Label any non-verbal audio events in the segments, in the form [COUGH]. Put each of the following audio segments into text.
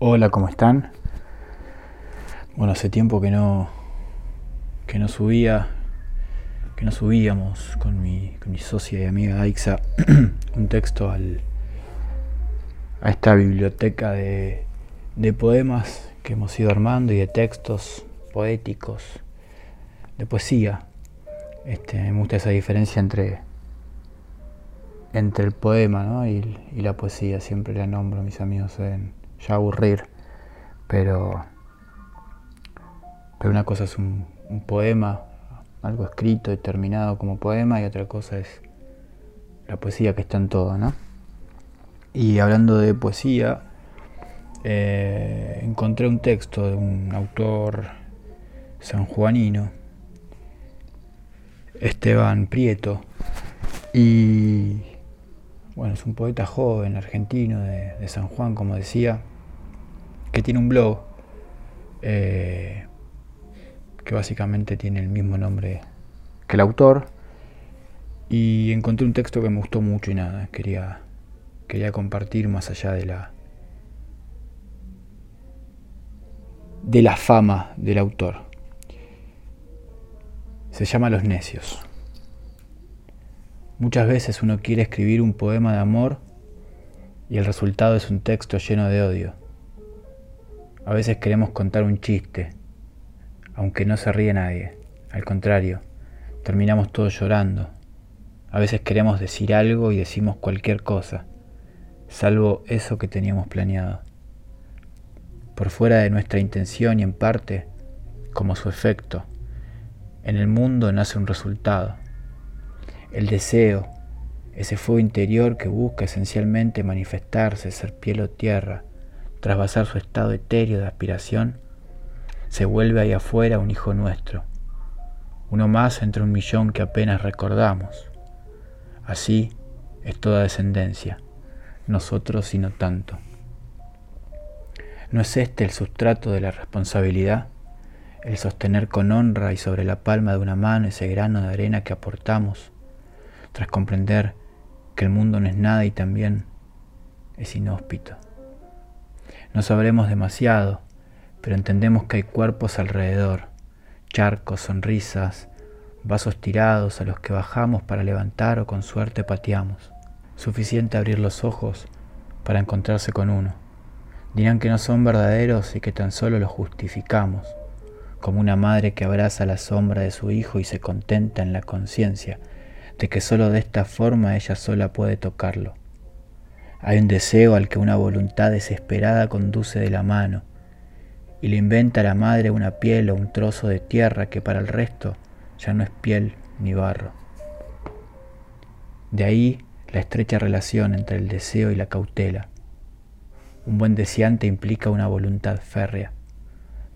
Hola, ¿cómo están? Bueno, hace tiempo que no que no subía que no subíamos con mi, con mi socia y amiga Aixa [CLEARS THROAT] un texto al, a esta biblioteca de, de poemas que hemos ido armando y de textos poéticos, de poesía. Este, me gusta esa diferencia entre, entre el poema y, y, la poesía. Siempre la nombro, mis amigos deben ya aburrir, pero, pero una cosa es un, poema, algo escrito y terminado como poema, y otra cosa es la poesía que está en todo, ¿no? Y hablando de poesía, eh, encontré un texto de un autor sanjuanino, Esteban Prieto, y bueno, es un poeta joven argentino de, San Juan, como decía, que tiene un blog eh, que básicamente tiene el mismo nombre que el autor, y encontré un texto que me gustó mucho y nada, quería, quería compartir más allá de la de la fama del autor. Se llama Los Necios. Muchas veces uno quiere escribir un poema de amor y el resultado es un texto lleno de odio. A veces queremos contar un chiste, aunque no se ríe nadie. Al contrario, terminamos todos llorando. A veces queremos decir algo y decimos cualquier cosa, salvo eso que teníamos planeado. Por fuera de nuestra intención y en parte, como su efecto, en el mundo nace un resultado. El deseo, ese fuego interior que busca esencialmente manifestarse, ser piel o tierra, trasvasar su estado etéreo de aspiración, se vuelve ahí afuera un hijo nuestro, uno más entre un millón que apenas recordamos. Así es toda descendencia, nosotros y no tanto. ¿No es este el sustrato de la responsabilidad? el sostener con honra y sobre la palma de una mano ese grano de arena que aportamos, tras comprender que el mundo no es nada y también es inhóspito. No sabremos demasiado, pero entendemos que hay cuerpos alrededor, charcos, sonrisas, vasos tirados a los que bajamos para levantar o con suerte pateamos. Suficiente abrir los ojos para encontrarse con uno. Dirán que no son verdaderos y que tan solo los justificamos como una madre que abraza la sombra de su hijo y se contenta en la conciencia de que sólo de esta forma ella sola puede tocarlo. Hay un deseo al que una voluntad desesperada conduce de la mano y le inventa a la madre una piel o un trozo de tierra que para el resto ya no es piel ni barro. De ahí la estrecha relación entre el deseo y la cautela. Un buen deseante implica una voluntad férrea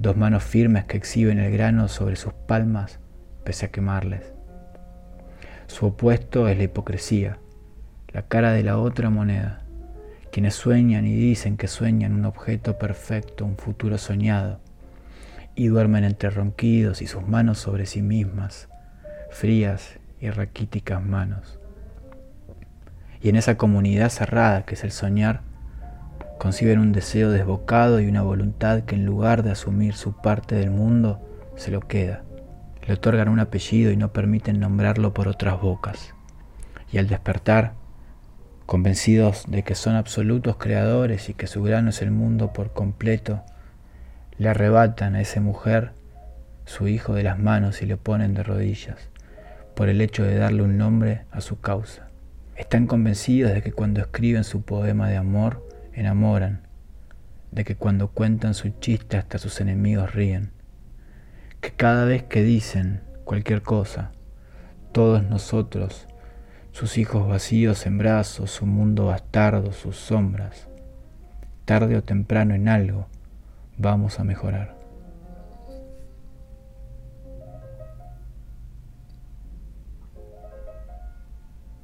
dos manos firmes que exhiben el grano sobre sus palmas pese a quemarles. Su opuesto es la hipocresía, la cara de la otra moneda, quienes sueñan y dicen que sueñan un objeto perfecto, un futuro soñado, y duermen entre ronquidos y sus manos sobre sí mismas, frías y raquíticas manos. Y en esa comunidad cerrada que es el soñar, conciben un deseo desbocado y una voluntad que en lugar de asumir su parte del mundo, se lo queda. Le otorgan un apellido y no permiten nombrarlo por otras bocas. Y al despertar, convencidos de que son absolutos creadores y que su grano es el mundo por completo, le arrebatan a esa mujer su hijo de las manos y le ponen de rodillas, por el hecho de darle un nombre a su causa. Están convencidos de que cuando escriben su poema de amor, enamoran, de que cuando cuentan su chiste hasta sus enemigos ríen, que cada vez que dicen cualquier cosa, todos nosotros, sus hijos vacíos en brazos, su mundo bastardo, sus sombras, tarde o temprano en algo, vamos a mejorar.